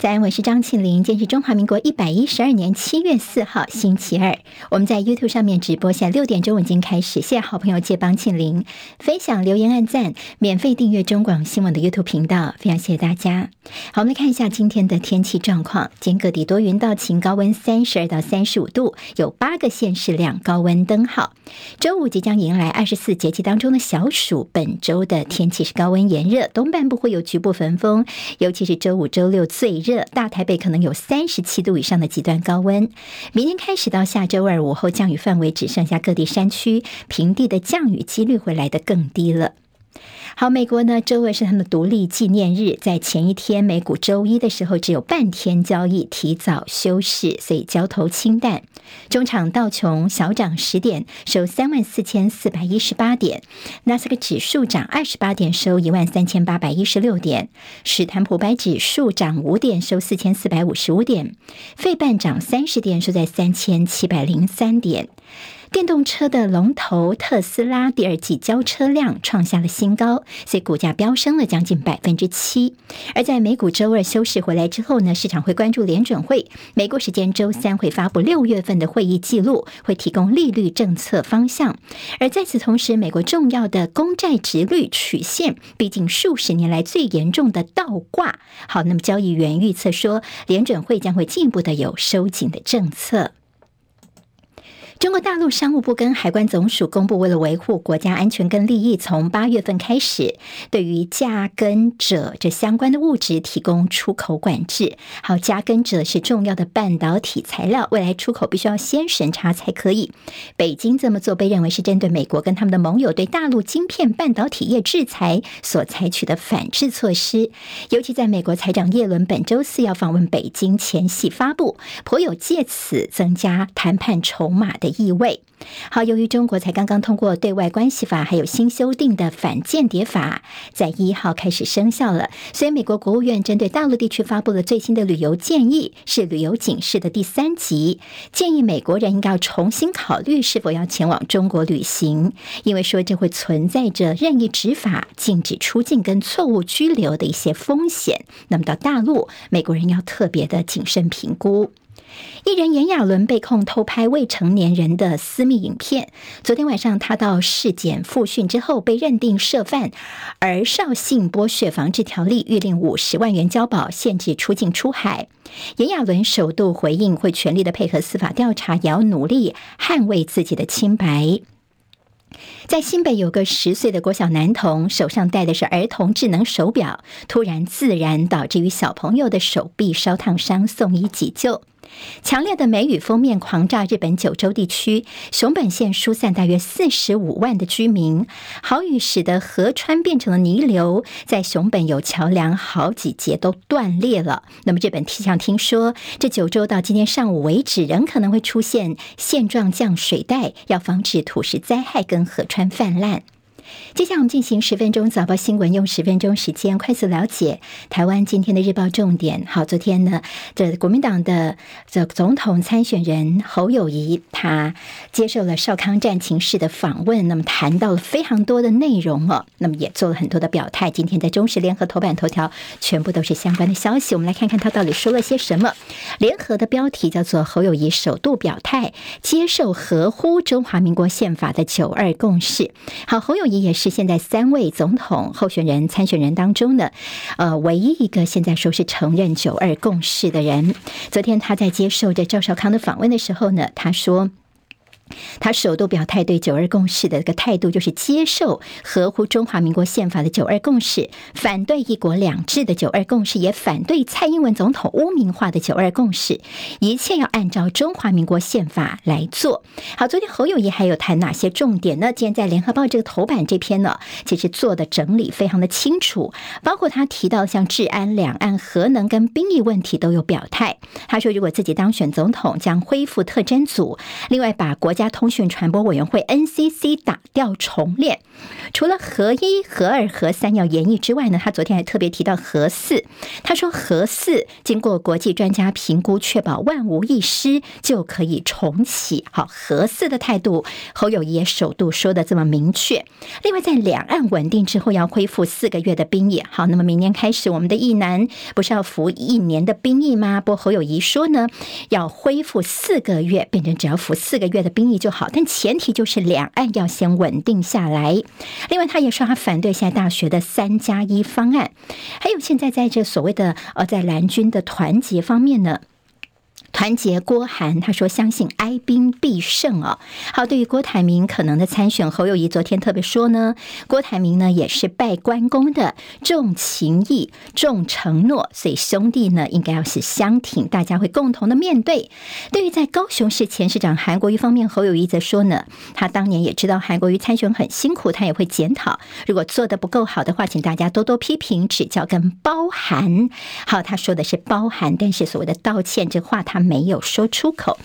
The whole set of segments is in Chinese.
在安，我是张庆玲。今天是中华民国一百一十二年七月四号，星期二。我们在 YouTube 上面直播，现在六点钟已经开始。谢谢好朋友借帮庆玲分享、留言、按赞，免费订阅中广新闻的 YouTube 频道，非常谢谢大家。好，我们来看一下今天的天气状况。今天各地多云到晴，高温三十二到三十五度，有八个县市亮高温灯号。周五即将迎来二十四节气当中的小暑，本周的天气是高温炎热，东半部会有局部焚风，尤其是周五、周六最热。大台北可能有三十七度以上的极端高温，明天开始到下周二午后，降雨范围只剩下各地山区，平地的降雨几率会来得更低了。好，美国呢，周二是他们独立纪念日，在前一天美股周一的时候只有半天交易，提早休市，所以交投清淡。中场道琼小涨十点，收三万四千四百一十八点；纳斯克指数涨二十八点，收一万三千八百一十六点；史坦普白指数涨五点，收四千四百五十五点；费半涨三十点，收在三千七百零三点。电动车的龙头特斯拉第二季交车量创下了新高，所以股价飙升了将近百分之七。而在美股周二休市回来之后呢，市场会关注联准会，美国时间周三会发布六月份的会议记录，会提供利率政策方向。而在此同时，美国重要的公债殖率曲线，毕竟数十年来最严重的倒挂。好，那么交易员预测说，联准会将会进一步的有收紧的政策。中国大陆商务部跟海关总署公布，为了维护国家安全跟利益，从八月份开始，对于镓跟者这相关的物质提供出口管制。好，镓跟者是重要的半导体材料，未来出口必须要先审查才可以。北京这么做被认为是针对美国跟他们的盟友对大陆晶片半导体业制裁所采取的反制措施。尤其在美国财长耶伦本周四要访问北京前夕发布，颇有借此增加谈判筹码的意味。好，由于中国才刚刚通过对外关系法，还有新修订的反间谍法，在一号开始生效了，所以美国国务院针对大陆地区发布了最新的旅游建议，是旅游警示的第三级，建议美国人应该要重新考虑是否要前往中国旅行，因为说这会存在着任意执法、禁止出境跟错误拘留的一些风险。那么到大陆，美国人要特别的谨慎评估。艺人炎亚纶被控偷拍未成年人的私密影片。昨天晚上，他到市检复讯之后，被认定涉犯《而《绍兴剥削防治条例》，预令五十万元交保，限制出境出海。炎亚纶首度回应，会全力的配合司法调查，也要努力捍卫自己的清白。在新北有个十岁的国小男童，手上戴的是儿童智能手表，突然自燃，导致于小朋友的手臂烧烫伤，送医急救。强烈的梅雨锋面狂炸日本九州地区，熊本县疏散大约四十五万的居民。豪雨使得河川变成了泥流，在熊本有桥梁好几节都断裂了。那么日本气象厅说，这九州到今天上午为止，仍可能会出现线状降水带，要防止土石灾害跟河川泛滥。接下来我们进行十分钟早报新闻，用十分钟时间快速了解台湾今天的日报重点。好，昨天呢，这国民党的这总统参选人侯友谊，他接受了少康战情室的访问，那么谈到了非常多的内容哦，那么也做了很多的表态。今天在中时联合头版头条，全部都是相关的消息。我们来看看他到底说了些什么。联合的标题叫做“侯友谊首度表态，接受合乎中华民国宪法的九二共识”。好，侯友谊也是现在三位总统候选人参选人当中呢，呃，唯一一个现在说是承认九二共识的人。昨天他在接受着赵少康的访问的时候呢，他说。他首度表态对九二共识的一个态度，就是接受合乎中华民国宪法的九二共识，反对一国两制的九二共识，也反对蔡英文总统污名化的九二共识，一切要按照中华民国宪法来做。好，昨天侯友谊还有谈哪些重点呢？今天在联合报这个头版这篇呢，其实做的整理非常的清楚，包括他提到像治安、两岸、核能跟兵役问题都有表态。他说，如果自己当选总统，将恢复特侦组，另外把国家通讯传播委员会 NCC 打掉重练，除了核一、核二、核三要研议之外呢，他昨天还特别提到核四。他说核四经过国际专家评估，确保万无一失就可以重启。好，核四的态度，侯友谊也首度说的这么明确。另外，在两岸稳定之后，要恢复四个月的兵役。好，那么明年开始，我们的役男不是要服一年的兵役吗？不过侯友谊说呢，要恢复四个月，变成只要服四个月的兵你就好，但前提就是两岸要先稳定下来。另外，他也说他反对现在大学的三加一方案，还有现在在这所谓的呃，在蓝军的团结方面呢。团结郭韩，他说相信哀兵必胜哦。好，对于郭台铭可能的参选，侯友谊昨天特别说呢，郭台铭呢也是拜关公的，重情义、重承诺，所以兄弟呢应该要是相挺，大家会共同的面对。对于在高雄市前市长韩国瑜方面，侯友谊则说呢，他当年也知道韩国瑜参选很辛苦，他也会检讨，如果做得不够好的话，请大家多多批评指教跟包涵。好，他说的是包涵，但是所谓的道歉这话他。没有说出口。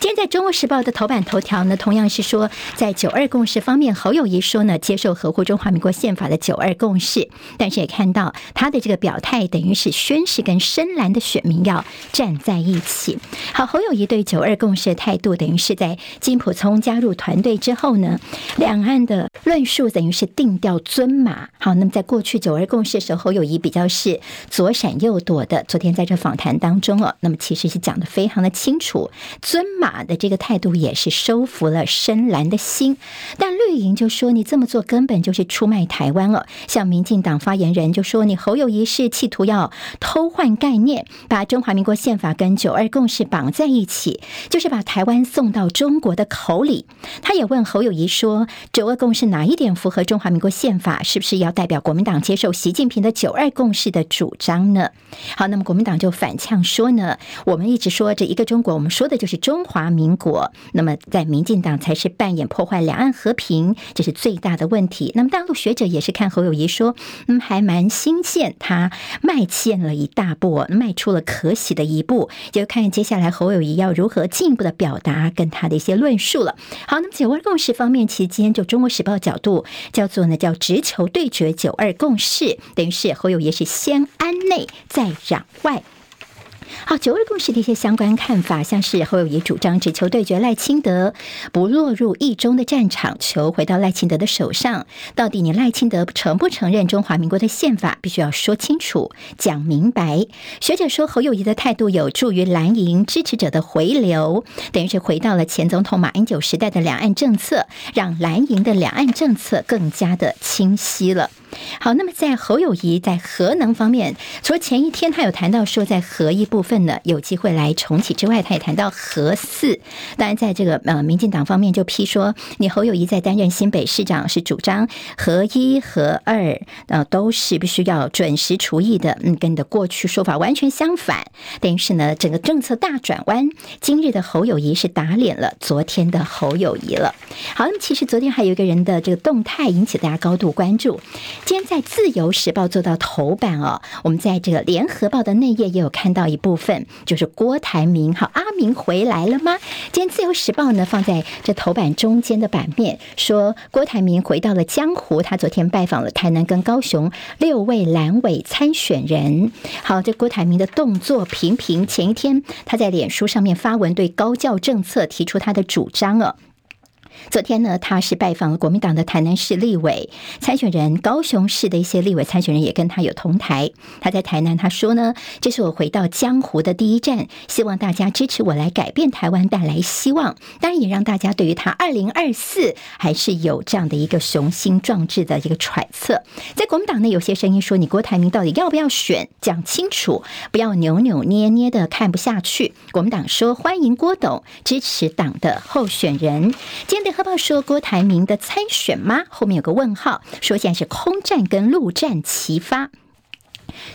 今天在《中国时报》的头版头条呢，同样是说，在九二共识方面，侯友谊说呢，接受合乎中华民国宪法的九二共识，但是也看到他的这个表态，等于是宣誓跟深蓝的选民要站在一起。好，侯友宜对九二共识的态度，等于是在金溥聪加入团队之后呢，两岸的论述等于是定调尊马。好，那么在过去九二共识的时候，侯友谊比较是左闪右躲的。昨天在这访谈当中哦，那么其实是讲的非。非常的清楚，尊马的这个态度也是收服了深蓝的心，但绿营就说你这么做根本就是出卖台湾了。像民进党发言人就说，你侯友谊是企图要偷换概念，把中华民国宪法跟九二共识绑在一起，就是把台湾送到中国的口里。他也问侯友谊说，九二共识哪一点符合中华民国宪法？是不是要代表国民党接受习近平的九二共识的主张呢？好，那么国民党就反呛说呢，我们一直说。这一个中国，我们说的就是中华民国。那么，在民进党才是扮演破坏两岸和平，这是最大的问题。那么，大陆学者也是看侯友谊说，嗯，还蛮新鲜，他迈欠了一大步，迈出了可喜的一步。就看接下来侯友谊要如何进一步的表达跟他的一些论述了。好，那么九二共识方面，其实今天就中国时报角度叫做呢，叫直球对决九二共识，等于是侯友谊是先安内再攘外。好，九二共识的一些相关看法，像是侯友谊主张只求对决赖清德，不落入意中的战场，球回到赖清德的手上。到底你赖清德承不承认中华民国的宪法，必须要说清楚、讲明白。学者说，侯友谊的态度有助于蓝营支持者的回流，等于是回到了前总统马英九时代的两岸政策，让蓝营的两岸政策更加的清晰了。好，那么在侯友谊在核能方面，除了前一天他有谈到说在核一部分呢有机会来重启之外，他也谈到核四。当然，在这个呃民进党方面就批说，你侯友谊在担任新北市长是主张核一、核二，呃都是必须要准时除役的，嗯，跟你的过去说法完全相反。等于是呢，整个政策大转弯。今日的侯友谊是打脸了昨天的侯友谊了。好，那么其实昨天还有一个人的这个动态引起大家高度关注。今天在《自由时报》做到头版哦，我们在这个《联合报》的内页也有看到一部分，就是郭台铭，好，阿明回来了吗？今天《自由时报》呢放在这头版中间的版面，说郭台铭回到了江湖。他昨天拜访了台南跟高雄六位蓝委参选人。好，这郭台铭的动作频频，前一天他在脸书上面发文对高教政策提出他的主张哦。昨天呢，他是拜访了国民党的台南市立委参选人，高雄市的一些立委参选人也跟他有同台。他在台南他说呢，这是我回到江湖的第一站，希望大家支持我来改变台湾，带来希望。当然也让大家对于他二零二四还是有这样的一个雄心壮志的一个揣测。在国民党内有些声音说，你郭台铭到底要不要选？讲清楚，不要扭扭捏捏的看不下去。国民党说欢迎郭董支持党的候选人。今天。联合报说郭台铭的参选吗？后面有个问号，说现在是空战跟陆战齐发。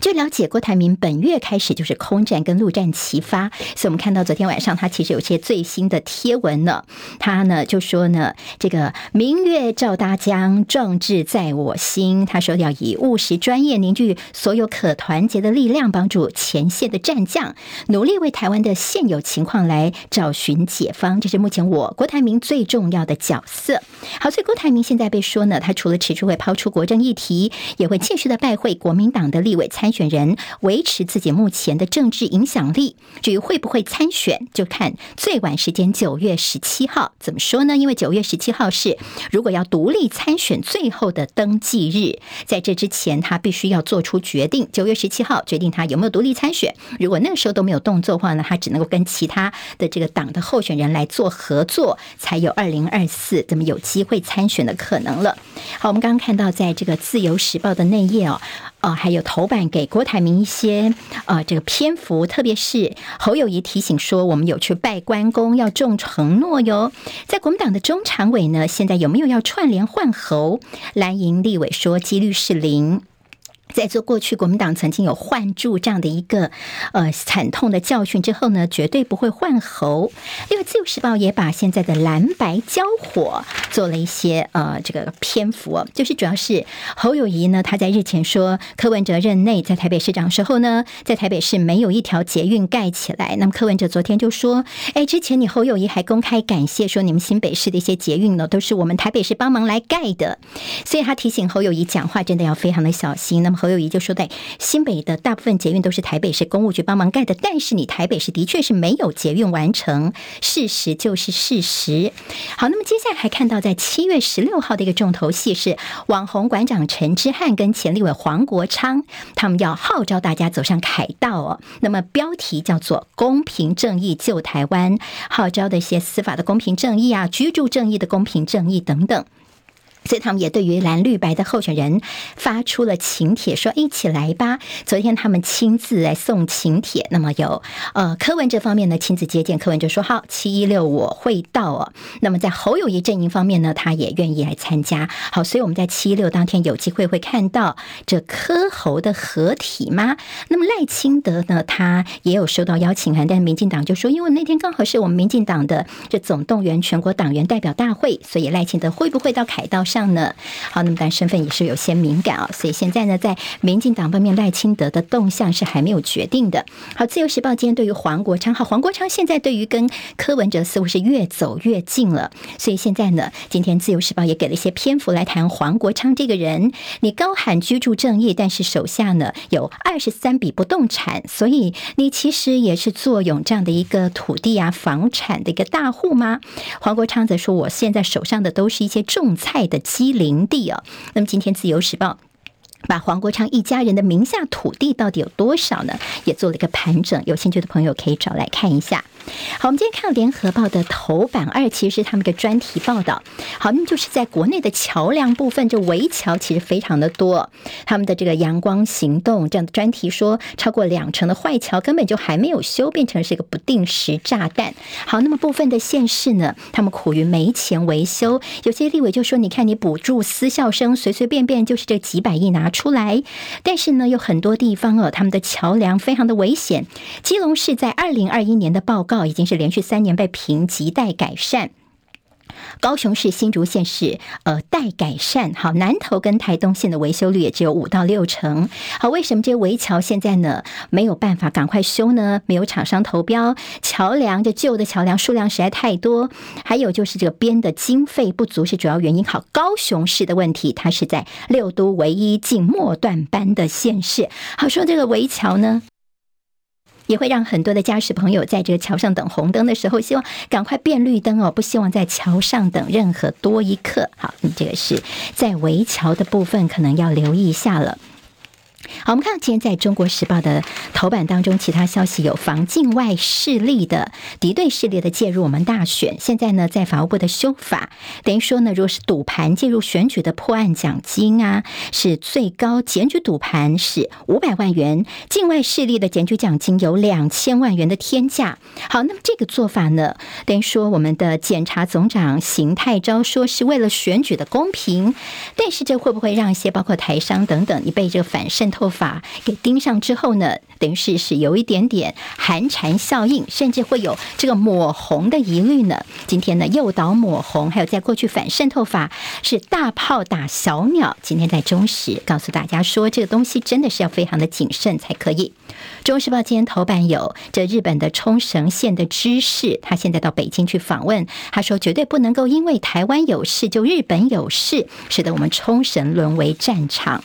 据了解，郭台铭本月开始就是空战跟陆战齐发，所以我们看到昨天晚上他其实有些最新的贴文呢，他呢就说呢，这个明月照大江，壮志在我心。他说要以务实专业凝聚所有可团结的力量，帮助前线的战将，努力为台湾的现有情况来找寻解方。这是目前我郭台铭最重要的角色。好，所以郭台铭现在被说呢，他除了持续会抛出国政议题，也会继续的拜会国民党的立委。参选人维持自己目前的政治影响力，至于会不会参选，就看最晚时间九月十七号。怎么说呢？因为九月十七号是如果要独立参选最后的登记日，在这之前他必须要做出决定。九月十七号决定他有没有独立参选。如果那个时候都没有动作的话呢，他只能够跟其他的这个党的候选人来做合作，才有二零二四这么有机会参选的可能了。好，我们刚刚看到在这个自由时报的内页哦。哦，还有头版给郭台铭一些呃这个篇幅，特别是侯友谊提醒说，我们有去拜关公，要重承诺哟。在国民党的中常委呢，现在有没有要串联换侯？蓝营立委说几率是零。在做过去国民党曾经有换柱这样的一个呃惨痛的教训之后呢，绝对不会换侯。因为自由时报也把现在的蓝白交火做了一些呃这个篇幅，就是主要是侯友谊呢，他在日前说柯文哲任内在台北市长时候呢，在台北市没有一条捷运盖起来。那么柯文哲昨天就说，哎，之前你侯友谊还公开感谢说，你们新北市的一些捷运呢，都是我们台北市帮忙来盖的。所以他提醒侯友谊讲话真的要非常的小心。那么。侯友谊就说：“在新北的大部分捷运都是台北市公务局帮忙盖的，但是你台北市的确是没有捷运完成，事实就是事实。”好，那么接下来还看到，在七月十六号的一个重头戏是网红馆长陈之汉跟前立委黄国昌，他们要号召大家走上凯道哦。那么标题叫做“公平正义救台湾”，号召的一些司法的公平正义啊，居住正义的公平正义等等。所以他们也对于蓝绿白的候选人发出了请帖，说一起来吧。昨天他们亲自来送请帖，那么有呃柯文这方面呢亲自接见，柯文就说好七一六我会到哦。那么在侯友谊阵营方面呢，他也愿意来参加。好，所以我们在七一六当天有机会会看到这柯侯的合体吗？那么赖清德呢，他也有收到邀请函，但是民进党就说，因为那天刚好是我们民进党的这总动员全国党员代表大会，所以赖清德会不会到凯道上呢？好，那么但身份也是有些敏感啊，所以现在呢，在民进党方面，赖清德的动向是还没有决定的。好，自由时报今天对于黄国昌，好，黄国昌现在对于跟柯文哲似乎是越走越近了，所以现在呢，今天自由时报也给了一些篇幅来谈黄国昌这个人。你高喊居住正义，但是手下呢有二十三笔不动产，所以你其实也是坐拥这样的一个土地啊、房产的一个大户吗？黄国昌则说，我现在手上的都是一些种菜的。西林地啊，那么今天《自由时报》把黄国昌一家人的名下土地到底有多少呢？也做了一个盘整，有兴趣的朋友可以找来看一下。好，我们今天看联合报的头版二，其实是他们的专题报道。好，那么就是在国内的桥梁部分，这围桥其实非常的多。他们的这个阳光行动这样的专题说，超过两成的坏桥根本就还没有修，变成是一个不定时炸弹。好，那么部分的县市呢，他们苦于没钱维修，有些立委就说：“你看，你补助私校生，随随便便就是这几百亿拿出来。”但是呢，有很多地方哦，他们的桥梁非常的危险。基隆市在二零二一年的报告。已经是连续三年被评级待改善。高雄市、新竹县市呃待改善。好，南投跟台东县的维修率也只有五到六成。好，为什么这些围桥现在呢没有办法赶快修呢？没有厂商投标，桥梁这旧的桥梁数量实在太多，还有就是这个编的经费不足是主要原因。好，高雄市的问题，它是在六都唯一进末段班的县市。好，说这个围桥呢。也会让很多的驾驶朋友在这个桥上等红灯的时候，希望赶快变绿灯哦，不希望在桥上等任何多一刻。好，你这个是在围桥的部分，可能要留意一下了。好，我们看到今天在中国时报的头版当中，其他消息有防境外势力的敌对势力的介入我们大选。现在呢，在法务部的修法，等于说呢，如果是赌盘介入选举的破案奖金啊，是最高检举赌盘是五百万元，境外势力的检举奖金有两千万元的天价。好，那么这个做法呢，等于说我们的检察总长邢泰昭说是为了选举的公平，但是这会不会让一些包括台商等等，你被这个反渗？透法给盯上之后呢，等于是是有一点点寒蝉效应，甚至会有这个抹红的疑虑呢。今天呢，诱导抹红，还有在过去反渗透法是大炮打小鸟。今天在中时告诉大家说，这个东西真的是要非常的谨慎才可以。中时报今天头版有这日本的冲绳县的知事，他现在到北京去访问，他说绝对不能够因为台湾有事就日本有事，使得我们冲绳沦为战场。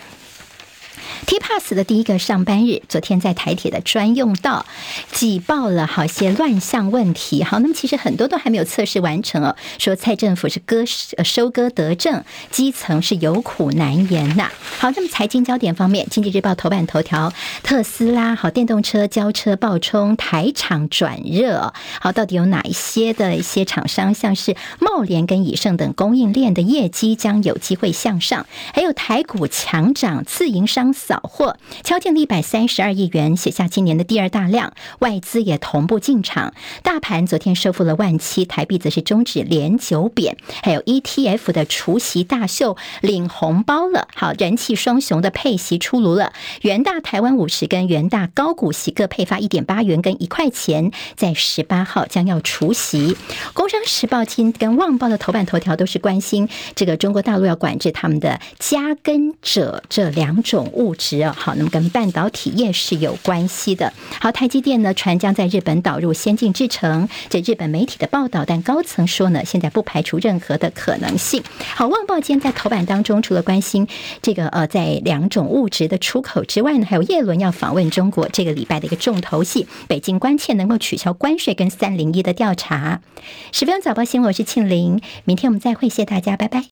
T-Pass 的第一个上班日，昨天在台铁的专用道挤爆了好些乱象问题。好，那么其实很多都还没有测试完成哦。说蔡政府是割收割得政，基层是有苦难言呐。好，那么财经焦点方面，《经济日报》头版头条：特斯拉好电动车交车爆冲，台厂转热。好，到底有哪一些的一些厂商，像是茂联跟以盛等供应链的业绩将有机会向上？还有台股强涨，自营商。扫货敲进了一百三十二亿元，写下今年的第二大量，外资也同步进场。大盘昨天收复了万七，台币则是终止连九贬。还有 ETF 的除息大秀领红包了，好，人气双雄的配息出炉了。元大台湾五十跟元大高股息各配发一点八元跟一块钱，在十八号将要除息。工商时报今跟旺报的头版头条都是关心这个中国大陆要管制他们的加跟者这两种物。值好，那么跟半导体业是有关系的。好，台积电呢，传将在日本导入先进制程，这日本媒体的报道，但高层说呢，现在不排除任何的可能性。好，旺报今天在头版当中，除了关心这个呃，在两种物质的出口之外呢，还有叶伦要访问中国，这个礼拜的一个重头戏。北京关切能够取消关税跟三零一的调查。十分钟早报新闻，我是庆玲，明天我们再会，谢谢大家，拜拜。